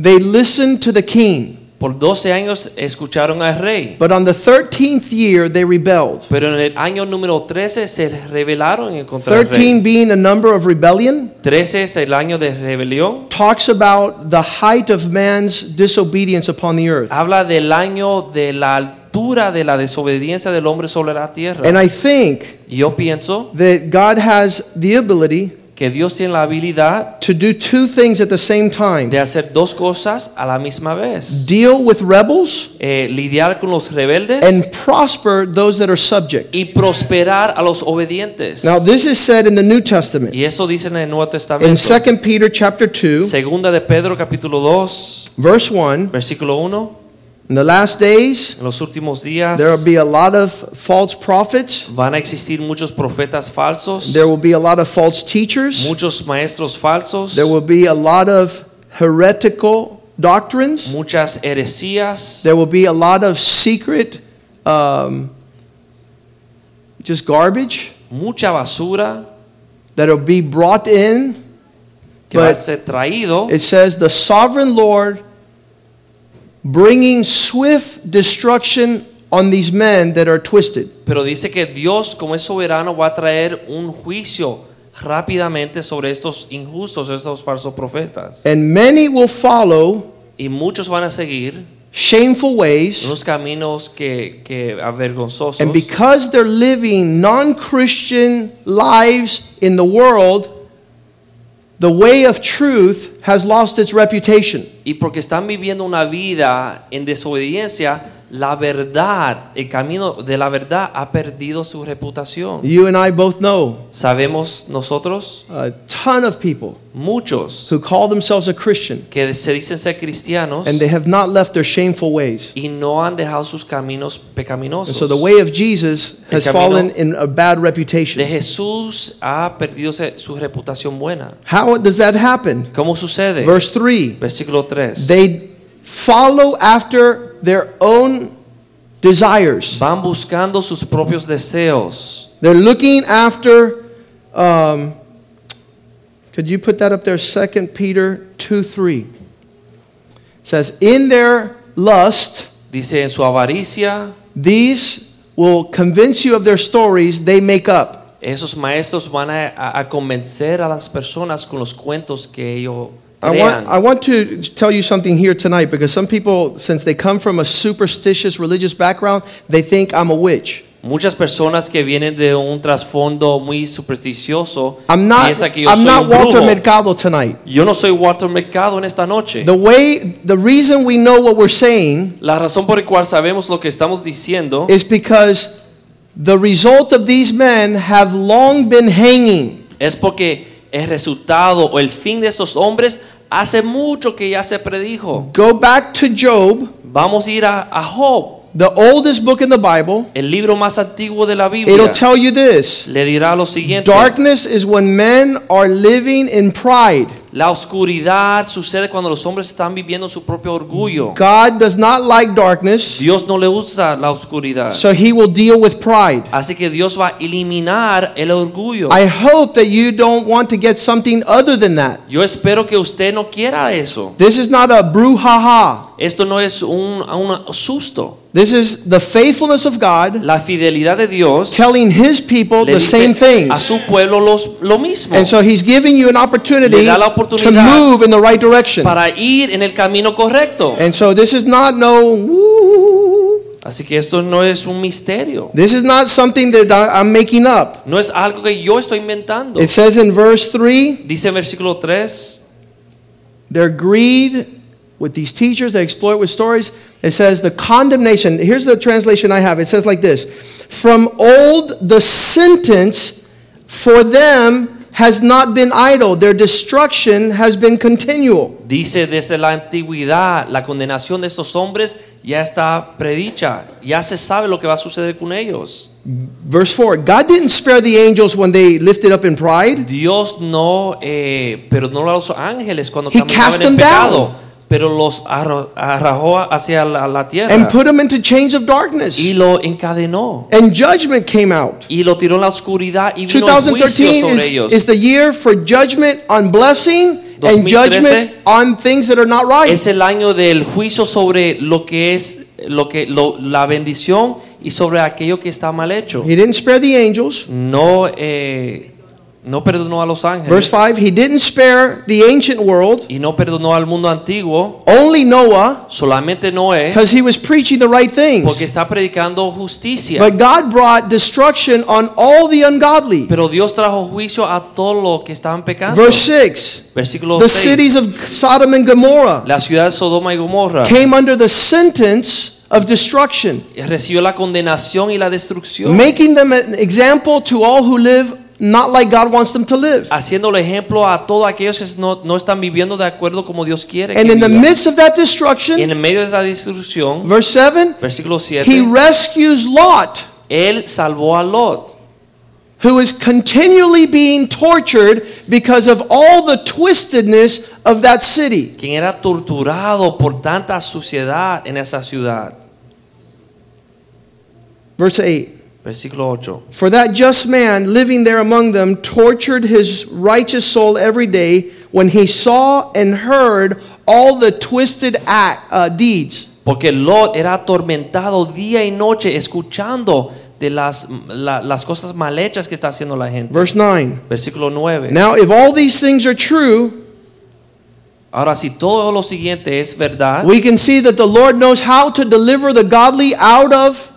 S1: they listened to the king,
S3: Por 12 años escucharon al rey.
S1: but on the 13th year they rebelled.
S3: Pero en el año número 13 se rebelaron en contra del
S1: 13
S3: rey.
S1: being a number of rebellion
S3: 13 es el año de rebelión.
S1: talks about the height of man's disobedience upon the earth.
S3: Habla del año de la altura de la desobediencia del hombre sobre la tierra.
S1: And I think
S3: yo pienso
S1: that God has the ability
S3: que Dios tiene la habilidad
S1: to do two things at the same time
S3: de hacer dos cosas a la misma vez.
S1: deal with rebels
S3: Eh, lidiar con los rebeldes
S1: and prosper those that are subject.
S3: y prosperar a los obedientes.
S1: Now, this is said in the New Testament.
S3: Y eso dice en el Nuevo
S1: In
S3: Testamento.
S1: 2 Peter chapter 2,
S3: Segunda de Pedro capítulo 2,
S1: verse 1,
S3: versículo 1.
S1: In the last days
S3: En los últimos días
S1: there will be a lot of false prophets,
S3: van a existir muchos profetas falsos,
S1: there will be a lot of false teachers,
S3: muchos maestros falsos,
S1: there will be a lot of heretical doctrines,
S3: muchas heresías,
S1: there will be a lot of secret, um, just garbage
S3: mucha basura
S1: that will be brought in.
S3: que va a ser traído.
S1: It says, the sovereign Lord bringing swift destruction on these men that are twisted.
S3: Pero dice que Dios, como es soberano, va a traer un juicio rápidamente sobre estos injustos, estos falsos profetas.
S1: And many will follow
S3: Y muchos van a seguir
S1: shameful ways.
S3: unos caminos que, que avergonzosos.
S1: And because they're living non Christian lives in the world, the way of truth has lost its reputation.
S3: Y porque están viviendo una vida en desobediencia, la verdad, el camino de la verdad ha perdido su reputación.
S1: You and I both know
S3: Sabemos nosotros,
S1: a ton of people
S3: muchos,
S1: who call themselves a Christian
S3: que se dicen ser cristianos
S1: and they have not left their shameful ways.
S3: y no han dejado sus caminos
S1: And
S3: pecaminosos.
S1: so the way of Jesus has fallen in a bad
S3: de
S1: reputation.
S3: Jesús ha perdido su reputación buena.
S1: How does that happen?
S3: ¿Cómo sucede?
S1: Verse 3
S3: Versículo 3.
S1: They follow after their own desires.
S3: Van buscando sus propios deseos.
S1: They're looking after. Um, could you put that up there? Second Peter 2 3. It says, In their lust,
S3: Dice en su avaricia,
S1: these will convince you of their stories they make up.
S3: esos maestros van a- a convencer a las personas con los cuentos que ellos
S1: I want, I want to tell you something here tonight because some people, since they come from a superstitious religious background, they think I'm a witch.
S3: Muchas personas que vienen de un trasfondo muy supersticioso
S1: I'm not,
S3: piensan que yo
S1: I'm
S3: soy
S1: not
S3: un
S1: Walter
S3: brujo.
S1: Mercado tonight.
S3: Yo no soy Walter Mercado en esta noche.
S1: The way, the reason we know what we're saying
S3: La razón por la cual sabemos lo que estamos diciendo
S1: is because the result of these men have long been hanging.
S3: es porque el resultado o el fin de estos hombres hace mucho que ya se predijo.
S1: Go back to Job,
S3: Vamos a ir a, a Job,
S1: the oldest book in the Bible.
S3: el libro más antiguo de la
S1: It'll
S3: Biblia.
S1: tell you this
S3: Le dirá lo siguiente.
S1: darkness is when men are living in pride.
S3: La oscuridad sucede cuando los hombres están viviendo su propio orgullo.
S1: God does not like darkness,
S3: Dios no le usa la oscuridad.
S1: so he will deal with pride.
S3: Así que Dios va a eliminar el orgullo.
S1: I hope that you don't want to get something other than that.
S3: Yo espero que usted no quiera eso.
S1: This is not a brouhaha.
S3: Esto no es un, un susto.
S1: This is the faithfulness of God
S3: La fidelidad de Dios
S1: telling his people the same
S3: a su pueblo los, lo mismo.
S1: And so he's giving you an opportunity to move in the right direction.
S3: para ir en el camino correcto.
S1: And so this is not no woo.
S3: Así que esto no es un misterio.
S1: This is not something that I'm making up.
S3: No es algo que yo estoy inventando.
S1: It says in verse 3
S3: Dice en versículo 3,
S1: their greed with these teachers they exploit with stories it says the condemnation here's the translation i have it says like this from old the sentence for them has not been idle their destruction has been continual
S3: dice desde la antigüedad, la condenación de estos hombres ya está predicha. Ya se sabe lo que va a suceder con ellos.
S1: verse 4 god didn't spare the angels when they lifted up in pride
S3: Dios no eh, perdonó a los ángeles cuando
S1: He
S3: caminaban
S1: cast
S3: en
S1: them
S3: pecado,
S1: down.
S3: Pero los arro- arrojó hacia la, la tierra
S1: and put them into chains of darkness
S3: y lo encadenó.
S1: and judgment came out
S3: Y lo tiró en la oscuridad y vino el juicio
S1: 2013
S3: sobre
S1: is,
S3: ellos.
S1: is the year for judgment on blessing and
S3: 2013
S1: judgment on things that are not right
S3: Es el año del juicio sobre lo que es lo que lo- la bendición y sobre aquello que está mal hecho.
S1: He didn't spare the angels.
S3: No eh, no perdonó a los
S1: Verse 5 He didn't spare the ancient world,
S3: y no perdonó al mundo antiguo,
S1: only Noah,
S3: solamente Noé,
S1: because he was preaching the right things.
S3: porque está predicando justicia.
S1: But God brought destruction on all the ungodly.
S3: Pero Dios trajo juicio a todo lo que estaban pecando.
S1: Verse 6
S3: Versículo
S1: The
S3: 6.
S1: cities of Sodom and Gomorrah
S3: La ciudad de Sodoma y Gomorra
S1: came under the sentence of destruction,
S3: recibió la condenación y la destrucción,
S1: making them an example to all who live not like God wants them to live.
S3: haciéndole ejemplo a todos aquellos que no, no están viviendo de acuerdo como Dios quiere.
S1: And in the midst of that
S3: Y en el medio de la destrucción,
S1: verse 7
S3: versículo
S1: He rescues Lot.
S3: Él salvó a Lot,
S1: who is continually being tortured because of all the twistedness of that city.
S3: quien era torturado por tanta suciedad en esa ciudad.
S1: Verse 8
S3: Versículo 8.
S1: For that just man living there among them tortured his righteous soul every day when he saw and heard all the twisted act, uh, deeds.
S3: Porque Lot era atormentado día y noche escuchando de las, la- las cosas mal hechas que está haciendo la gente.
S1: Verse 9
S3: Versículo 9.
S1: Now, if all these things are true,
S3: Ahora, si todo lo siguiente es verdad,
S1: we can see that the Lord knows how to deliver the godly out of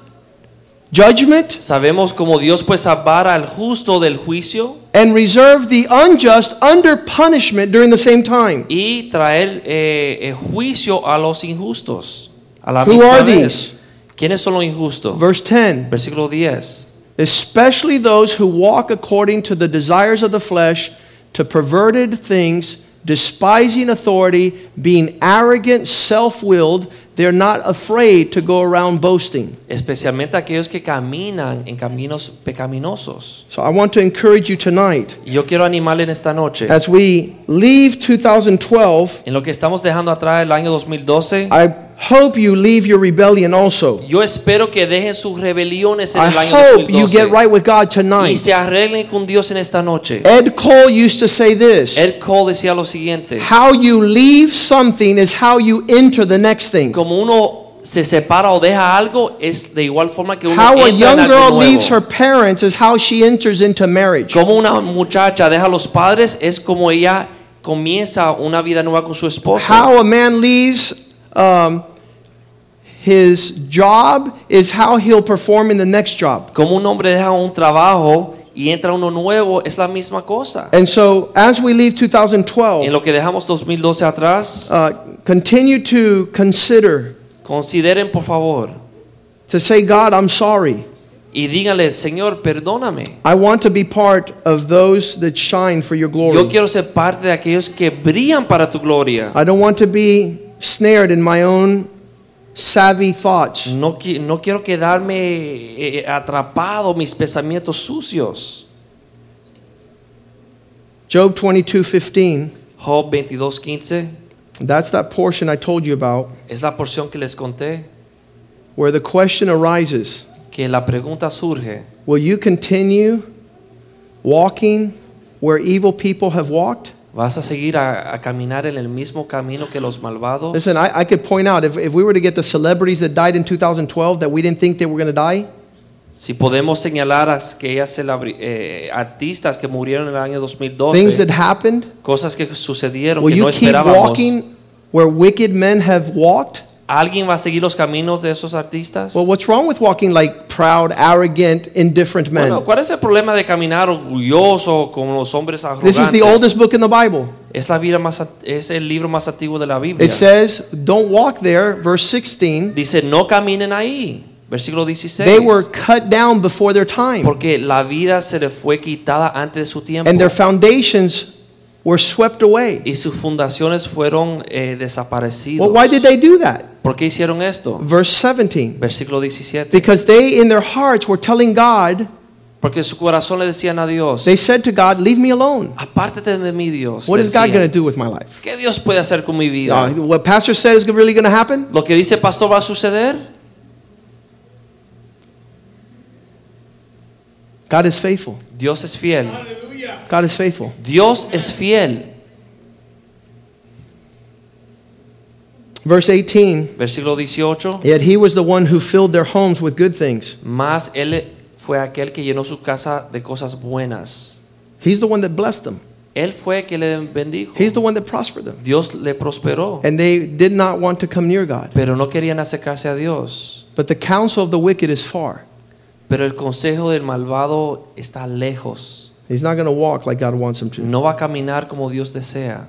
S1: judgment
S3: sabemos cómo Dios puede salvar al justo del juicio
S1: and reserve the unjust under punishment during the same time.
S3: y traer eh, eh, juicio a los injustos. A la
S1: Who
S3: misma
S1: are
S3: vez.
S1: these?
S3: ¿Quiénes son los injustos?
S1: Verse 10
S3: Versículo 10.
S1: especially those who walk according to the desires of the flesh, to perverted things, despising authority, being arrogant, self willed. They're not afraid to go around boasting.
S3: Especialmente aquellos que caminan en caminos pecaminosos.
S1: So I want to encourage you tonight
S3: yo quiero animarle en esta noche.
S1: as we leave 2012.
S3: En lo que estamos dejando atrás el año 2012,
S1: I hope you leave your rebellion also.
S3: yo espero que dejen sus rebeliones en
S1: I
S3: el año
S1: hope you get right with God tonight.
S3: y se arreglen con Dios en esta noche.
S1: Ed Cole used to say this
S3: Ed Cole decía lo siguiente:
S1: How you leave something is how you enter the next thing.
S3: como uno se separa o deja algo, es de igual forma que uno
S1: How a
S3: en
S1: young
S3: algo
S1: girl
S3: nuevo.
S1: leaves her parents is how she enters into marriage.
S3: Como una muchacha deja a los padres, es como ella comienza una vida nueva con su esposo.
S1: How a man leaves um, his job is how he'll perform in the next job.
S3: Como un hombre deja un trabajo y entra uno nuevo, es la misma cosa.
S1: And so, as we leave
S3: En
S1: 2012,
S3: lo que dejamos 2012 atrás,
S1: uh, continue to consider
S3: consideren por favor
S1: to say, God, I'm sorry.
S3: y díganle, Señor, perdóname.
S1: I want to be part of those that shine for your
S3: Yo
S1: glory.
S3: quiero ser parte de aquellos que brillan para tu gloria.
S1: I don't want to be snared in my own savvy thoughts.
S3: No, no quiero quedarme eh, atrapado mis pensamientos sucios.
S1: Job 22:15
S3: Job 22:15
S1: That's that portion I told you about
S3: es la porción que les conté
S1: where the question arises
S3: que la pregunta surge,
S1: Will you continue walking where evil people have walked?
S3: ¿Vas a seguir a, a caminar en el mismo camino que los malvados?
S1: Listen, I, I could point out if, if we were to get the celebrities that died in 2012 that we didn't think they were going to die,
S3: Si podemos señalar a aquellas celebri- eh, artistas que murieron en el año
S1: things
S3: 2012,
S1: that happened,
S3: cosas que sucedieron
S1: will
S3: que
S1: you keep
S3: esperábamos,
S1: walking where wicked men have walked?
S3: ¿Alguien va a seguir los caminos de esos artistas?
S1: Well, what's wrong with walking like proud, arrogant, indifferent men?
S3: Bueno, ¿cuál es el problema de caminar orgulloso como los hombres
S1: This is the oldest
S3: arrogantes?
S1: book in the Bible.
S3: Es, la vida más, es el libro más antiguo de la Biblia.
S1: It says, don't walk there, verse 16.
S3: Dice, no caminen ahí. Versículo 16.
S1: They were cut down before their time,
S3: Porque la vida se le fue quitada antes de su tiempo.
S1: and their foundations were swept away.
S3: y sus fundaciones fueron eh, desaparecidas.
S1: Well, why did they do that?
S3: ¿Por qué hicieron esto?
S1: Verse 17.
S3: Versículo 17.
S1: Because they, in their hearts, were telling God,
S3: Porque su corazón le decían a Dios,
S1: they said to God, Leave me alone.
S3: apártate de mí, Dios.
S1: What
S3: le
S1: is God going to do with my life?
S3: ¿Qué Dios puede hacer con mi vida?
S1: Uh, what Pastor said is really going to happen?
S3: ¿Lo que dice pastor va a suceder?
S1: God is faithful.
S3: Dios es fiel.
S1: God is faithful.
S3: Dios es fiel.
S1: Verse 18.
S3: Versículo 18.
S1: Yet he was the one who filled their homes with good things.
S3: Más él fue aquel que llenó su casa de cosas buenas.
S1: He's the one that blessed them.
S3: Él fue que le bendijo.
S1: He's the one that prospered them.
S3: Dios le prosperó.
S1: And they did not want to come near God.
S3: Pero no querían acercarse a Dios.
S1: But the counsel of the wicked is far.
S3: Pero el consejo del malvado está lejos.
S1: He's not going to walk like God wants him to.
S3: No va a caminar como Dios desea.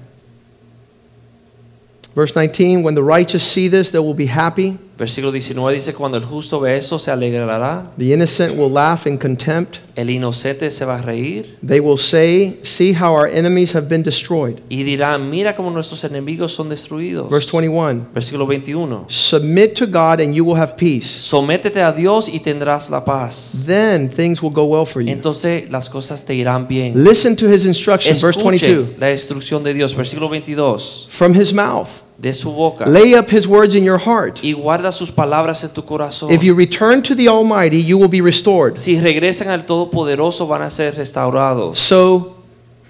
S1: Verse 19 When the righteous see this, they will be happy.
S3: Versículo 19 dice, cuando el justo ve eso, se alegrará.
S1: The innocent will laugh in contempt.
S3: El inocente se va a reír
S1: They will say, See how our enemies have been destroyed.
S3: y dirá, mira cómo nuestros enemigos son destruidos.
S1: Verse 21
S3: Versículo 21.
S1: Submit to God and you will have peace.
S3: Sométete a Dios y tendrás la paz.
S1: Then things will go well for you.
S3: Entonces las cosas te irán bien.
S1: Listen to his instruction. Verse 22
S3: Escuche la instrucción de Dios. Versículo 22.
S1: From his mouth.
S3: De su boca.
S1: Lay up his words in your heart.
S3: Y guarda sus palabras en tu corazón.
S1: If you return to the Almighty, you will be restored.
S3: Si regresan al Todopoderoso van a ser restaurados.
S1: So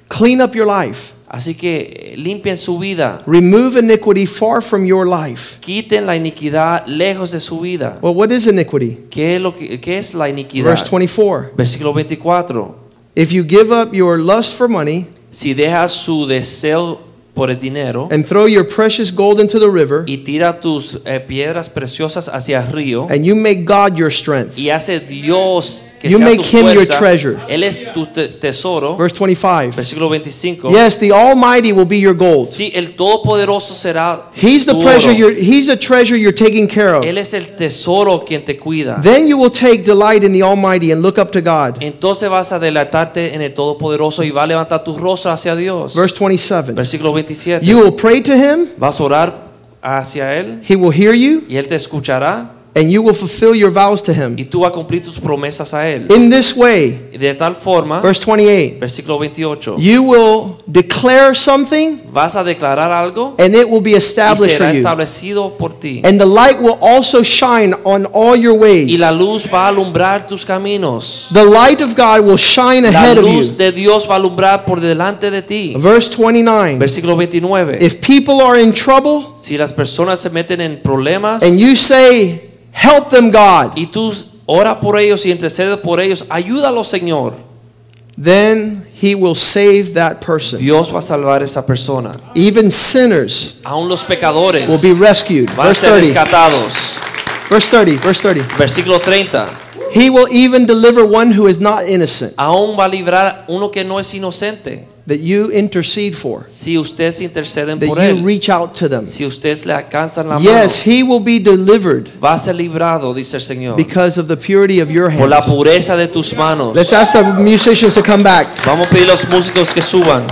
S1: clean up your life.
S3: Así que limpien su vida.
S1: Remove iniquity far from your life.
S3: Quiten la iniquidad lejos de su vida.
S1: Well, what is iniquity?
S3: ¿Qué es, lo que, qué es la iniquidad?
S1: Verse 24.
S3: Versículo 24.
S1: If you give up your lust for money
S3: Si dejas su deseo por el dinero
S1: and throw your precious gold into the river,
S3: y tira tus eh, piedras preciosas hacia el río
S1: and you make God your strength.
S3: y hace Dios que
S1: You
S3: sea
S1: make
S3: tu
S1: him your treasure.
S3: Él es tu te- tesoro.
S1: Verse 25.
S3: Versículo 25.
S1: Yes, the Almighty will be your gold.
S3: Sí, el Todopoderoso será
S1: He's the
S3: tu
S1: treasure
S3: oro.
S1: you're, he's the treasure you're taking care of.
S3: Él es el tesoro quien te cuida.
S1: Then you will take delight in the Almighty and look up to God.
S3: Entonces vas a delatarte en el Todopoderoso y va a levantar tu rostro hacia Dios.
S1: Verse 27.
S3: Versículo 27.
S1: You will pray to him,
S3: Vas a orar hacia Él
S1: he will hear you,
S3: y Él te escuchará
S1: and you will fulfill your vows to
S3: y
S1: him.
S3: tú vas a cumplir tus promesas a Él.
S1: In this way,
S3: de tal forma,
S1: verse 28,
S3: versículo 28,
S1: you will declare something
S3: vas a declarar algo
S1: and it will be
S3: y
S1: established for
S3: será
S1: you.
S3: establecido por ti.
S1: And the light will also shine on all your
S3: Y
S1: ways.
S3: la luz va a alumbrar tus caminos.
S1: The light of God will shine
S3: La
S1: ahead of
S3: luz
S1: you.
S3: de Dios va a alumbrar por delante de ti.
S1: Verse 29.
S3: Versículo 29.
S1: If people are in trouble
S3: Si las personas se meten en problemas
S1: and you say, Help them, God,
S3: y tú ora por ellos y intercedes por ellos, ayúdalo, Señor.
S1: then He will save that person.
S3: Dios va a salvar esa persona.
S1: Even sinners
S3: Aún los pecadores
S1: will be rescued.
S3: van a
S1: Verse
S3: ser
S1: 30.
S3: rescatados.
S1: Verse 30. Verse 30.
S3: Versículo 30.
S1: He will even deliver one who is not innocent,
S3: Aún va a librar uno que no es inocente.
S1: That you intercede for,
S3: Si ustedes interceden
S1: that
S3: por
S1: you
S3: él,
S1: reach out to them.
S3: si ustedes le alcanzan la
S1: Yes,
S3: mano,
S1: he will be delivered
S3: va a ser librado, dice el Señor,
S1: because of the purity of your hands.
S3: por la pureza de tus manos.
S1: Let's ask the musicians to come back.
S3: Vamos a pedir los músicos que suban.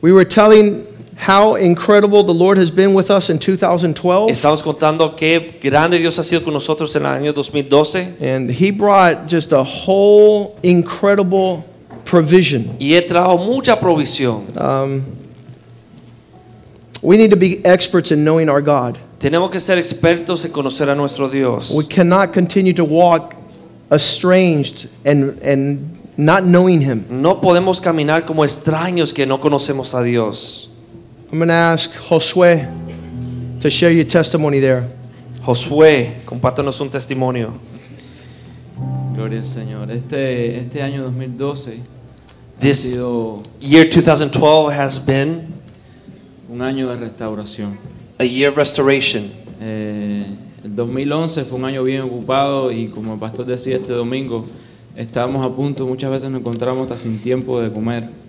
S1: We were telling how incredible the Lord has been with us in 2012,
S3: Estamos contando qué grande Dios ha sido con nosotros en el año 2012
S1: and He brought just a whole incredible provision.
S3: y Él trajo mucha provisión.
S1: Um, we need to be experts in knowing our God.
S3: Tenemos que ser expertos en conocer a nuestro Dios.
S1: We cannot continue to walk estranged and, and not knowing Him.
S3: No podemos caminar como extraños que no conocemos a Dios.
S1: I'm going to ask Josue to share your testimony there.
S3: Josué, compártanos un testimonio.
S4: Gloria al Señor. Este, este año 2012 ha
S3: This
S4: sido
S3: year 2012 has been
S4: un año de restauración.
S3: a year of restoration.
S4: Eh, el 2011 fue un año bien ocupado y como el pastor decía este domingo, estábamos a punto, muchas veces nos encontramos hasta sin tiempo de comer.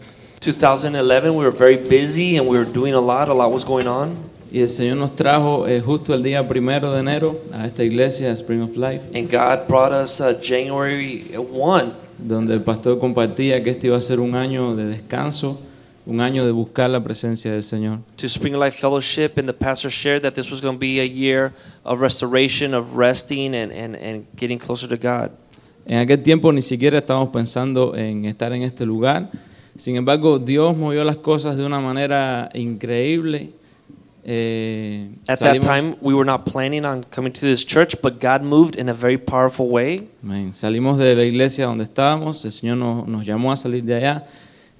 S3: 2011, we were very busy and we were doing a lot. A lot was going on.
S4: Y el Señor nos trajo eh, justo el día primero de enero a esta iglesia, Spring of Life,
S3: And God brought us uh, January 1,
S4: donde el pastor compartía que este iba a ser un año de descanso, un año de buscar la presencia del Señor.
S3: to Spring Life Fellowship, and the pastor shared that this was going to be a year of restoration, of resting, and, and, and getting closer to God.
S4: En aquel tiempo ni siquiera estábamos pensando en estar en este lugar. Sin embargo, Dios movió las cosas de una manera increíble. Eh,
S3: At that
S4: salimos-
S3: time, we were not planning on coming to this church, but God moved in a very powerful way.
S4: Amén. Salimos de la iglesia donde estábamos, el Señor nos, nos llamó a salir de allá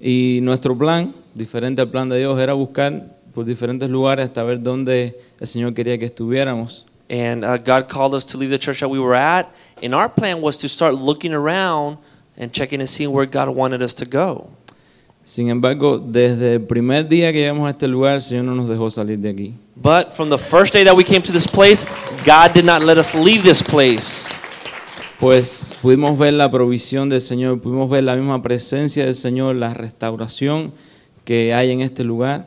S4: y nuestro plan, diferente al plan de Dios, era buscar por diferentes lugares hasta ver dónde el Señor quería que estuviéramos.
S3: And uh, God called us to leave the church that we were at. And our plan was to start looking around and checking and seeing where God wanted us to go.
S4: Sin embargo, desde el primer día que llegamos a este lugar, el Señor no nos dejó salir de aquí.
S3: But from the first day that we came to this place, God did not let us leave this place.
S4: Pues pudimos ver la provisión del Señor, pudimos ver la misma presencia del Señor, la restauración que hay en este lugar.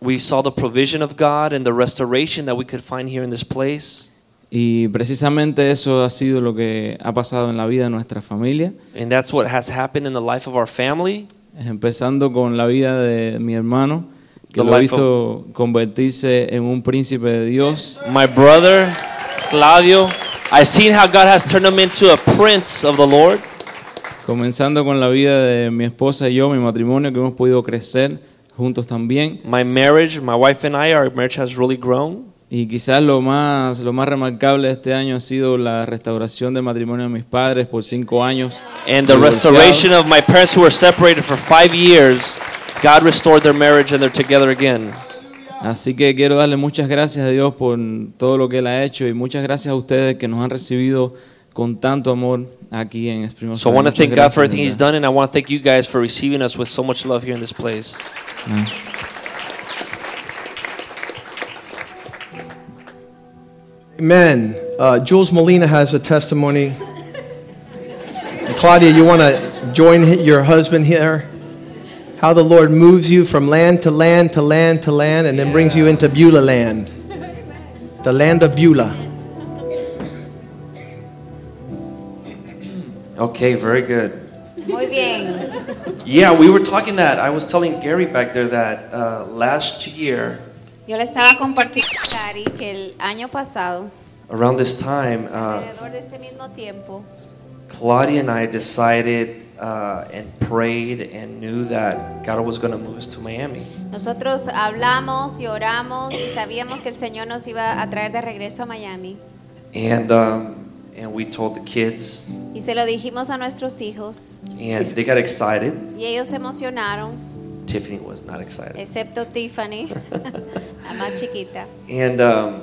S3: We saw the provision of God and the restoration that we could find here in this place.
S4: Y precisamente eso ha sido lo que ha pasado en la vida de nuestra familia,
S3: And that's what has happened in the life of our family.
S4: Empezando con la vida de mi hermano, que lo he visto convertirse en un príncipe de Dios,
S3: My brother, Claudio, I've seen how God has turned him into a prince of the Lord.
S4: comenzando con la vida de mi esposa y yo, mi matrimonio, que hemos podido crecer juntos también.
S3: My marriage, my wife and I, our marriage has really grown.
S4: Y quizás lo más, lo más remarcable de este año ha sido la restauración del matrimonio de mis padres por cinco años.
S3: And the restoration of my parents who were separated for five years, God restored their marriage and they're together again.
S4: Así que quiero darle muchas gracias a Dios por todo lo que Él ha hecho y muchas gracias a ustedes que nos han recibido con tanto amor aquí en Spring
S3: So I want to thank God for everything He's done, and I want to thank you guys for receiving us with so much love here in this place.
S4: Amén.
S1: Amen. Uh, Jules Molina has a testimony. Claudia, you want to join your husband here? How the Lord moves you from land to land to land to land and then brings you into Beulah land, the land of Beulah.
S3: Okay, very good.
S5: Muy bien.
S3: Yeah, we were talking that. I was telling Gary back there that uh, last year,
S5: Yo le estaba compartiendo a Gary que el año pasado,
S3: around this time, uh,
S5: alrededor de este mismo tiempo,
S3: Claudia and I decided uh, and prayed and knew that God was going to move us to Miami.
S5: nosotros hablamos y oramos y sabíamos que el Señor nos iba a traer de regreso a Miami.
S3: And, um, and we told the kids,
S5: Y se lo dijimos a nuestros hijos
S3: and they got excited.
S5: y ellos se emocionaron,
S3: Tiffany was not excited.
S5: excepto Tiffany, la más chiquita.
S3: And um,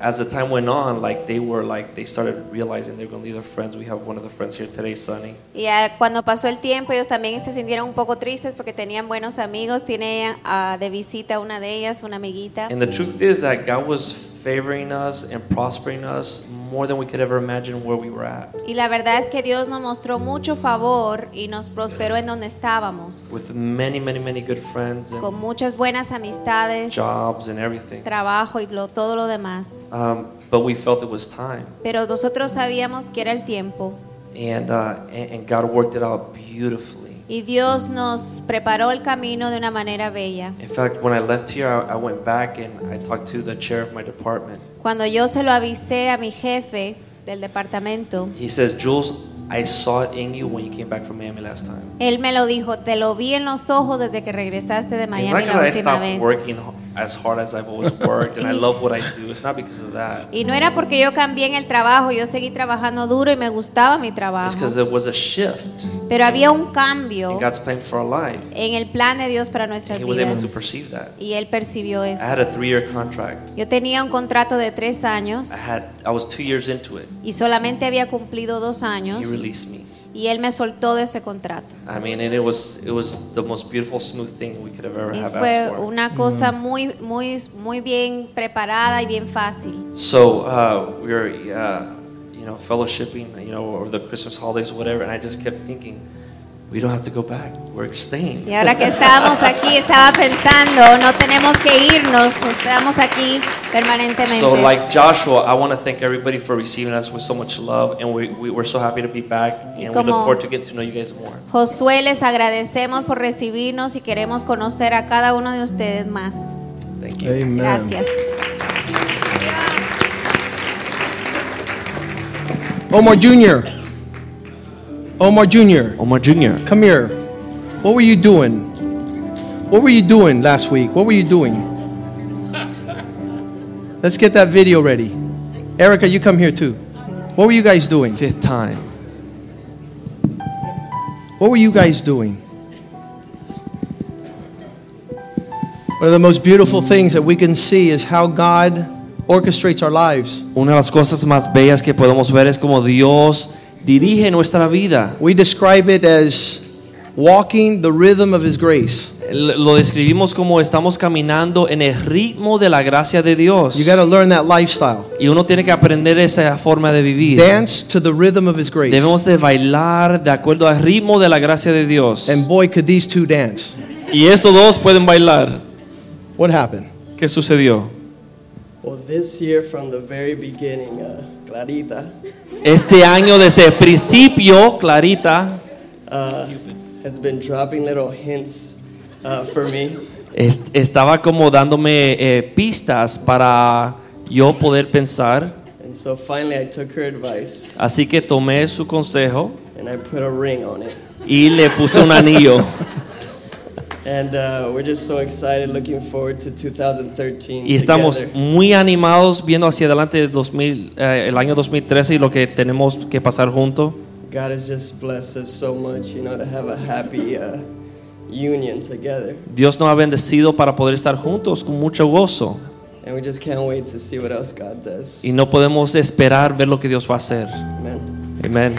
S3: as the time went on, like they were like they started realizing they're gonna leave their friends. We have one of the friends here today, Sunny.
S5: Y ah, cuando pasó el tiempo, ellos también se sintieron un poco tristes porque tenían buenos amigos. Tiene ah, de visita una de ellas, una amiguita.
S3: And the truth is that God was favoring us and prospering us more than we could ever imagine where we were at.
S5: Y la verdad es que Dios nos mostró mucho favor y nos prosperó en donde estábamos,
S3: With many, many, many good friends
S5: con muchas buenas amistades,
S3: jobs and everything.
S5: trabajo y lo- todo lo demás.
S3: Um, but we felt it was time.
S5: Pero nosotros sabíamos que era el tiempo
S3: And, uh, and, and God worked it out beautifully.
S5: Y Dios nos preparó el camino de una manera bella.
S3: In fact, when I left here, I, I went back and I talked to the chair of my department.
S5: Cuando yo se lo avisé a mi jefe del departamento,
S3: He says, Jules, I saw it in you when you came back from Miami last time.
S5: Él me lo dijo, te lo vi en los ojos desde que regresaste de Miami la última vez.
S3: As hard as I've always worked and I love what I do. It's not because of that.
S5: Y no era porque yo cambié en el trabajo, yo seguí trabajando duro y me gustaba mi
S3: It's
S5: trabajo.
S3: because there was a shift
S5: Pero había un
S3: in
S5: cambio
S3: God's plan for our life.
S5: en el plan de Dios para nuestras
S3: He was able to perceive that.
S5: Y él percibió
S3: I
S5: eso.
S3: had a three-year contract.
S5: Yo tenía un contrato de tres años
S3: I had I was two years into it.
S5: y solamente había cumplido dos
S3: He
S5: años
S3: released me.
S5: Y él me soltó de ese contrato.
S3: I mean, and it was it was the most beautiful, smooth thing we could have ever
S5: Y
S3: have
S5: fue
S3: asked for.
S5: una cosa muy, muy, muy bien preparada y bien fácil.
S3: So uh, we were, uh, you know, fellowshipping, you know, over the Christmas holidays, whatever, and I just kept thinking, we don't have to go back. We're staying.
S5: Y ahora que estábamos aquí, estaba pensando, no tenemos que irnos, estamos aquí permanentemente.
S3: So, like Joshua, I want to thank everybody for receiving us with so much love, and we, we, we're so happy to be back, and we look forward to getting to know you guys more.
S5: Josué, les agradecemos por recibirnos y queremos conocer a cada uno de ustedes más.
S3: Thank you.
S1: Amen.
S5: Gracias.
S1: Omar Jr. Omar Jr.
S3: Omar Jr.
S1: Come here. What were you doing? What were you doing last week? What were you doing? Let's get that video ready. Erica, you come here too. What were you guys doing?
S3: Fifth time.
S1: What were you guys doing? One of the most beautiful things that we can see is how God orchestrates our lives.
S3: Una de las cosas más bellas que podemos ver es como Dios dirige nuestra vida.
S1: We describe it as walking the rhythm of His grace.
S3: L- Lo describimos como estamos caminando en el ritmo de la gracia de Dios.
S1: You got to learn that lifestyle.
S3: Y uno tiene que aprender esa forma de vivir.
S1: Dance to the rhythm of His grace.
S3: Debemos de bailar de acuerdo al ritmo de la gracia de Dios.
S1: And boy, could these two dance.
S3: Y estos dos pueden bailar.
S1: What happened?
S3: ¿Qué sucedió?
S6: Well, this year from the very beginning, uh, Clarita
S3: Este año desde el principio, Clarita
S6: uh, has been dropping little hints uh, for me.
S3: est- estaba como dándome eh, pistas para yo poder pensar.
S6: And so finally I took her advice
S3: Así que tomé su consejo
S6: and I put a ring on it.
S3: y le puse un anillo. Y estamos
S6: together.
S3: muy animados viendo hacia adelante el, 2000, eh, el año 2013 y lo que tenemos que pasar juntos.
S6: God has just blessed us so much, you know, to have a happy uh, union together.
S3: Dios nos ha bendecido para poder estar juntos con mucho gozo.
S6: And we just can't wait to see what else God does.
S3: Y no podemos esperar ver lo que Dios va a hacer. Amén.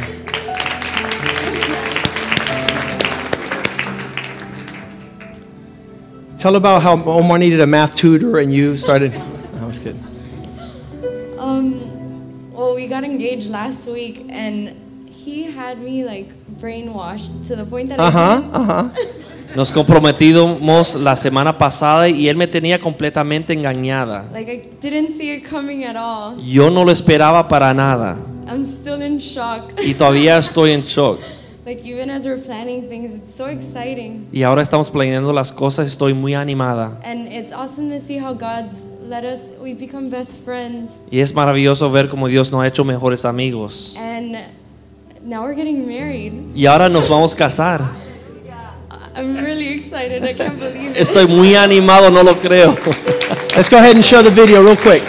S1: Tell about how Omar needed a math tutor and you started. I was kidding.
S7: Um, well, we got engaged last week, and he had me like brainwashed to the point that
S1: Uh
S7: I
S1: huh.
S7: didn't-
S1: Uh huh.
S3: Nos comprometimos la semana pasada y él me tenía completamente engañada.
S7: like I didn't see it coming at all.
S3: Yo no lo esperaba para nada
S7: I'm still in shock.
S3: y todavía estoy en shock.
S7: like even as we're planning things, it's so exciting,
S3: Y ahora estamos planeando las cosas, estoy muy animada.
S7: and it's awesome to see how God's let us. We become best friends,
S3: Y es maravilloso ver cómo Dios nos ha hecho mejores amigos.
S7: and now we're getting married.
S3: Y ahora nos vamos a casar.
S7: I'm really excited. I can't believe it.
S3: Estoy muy animado, no lo creo.
S1: Let's go ahead and show the video real quick.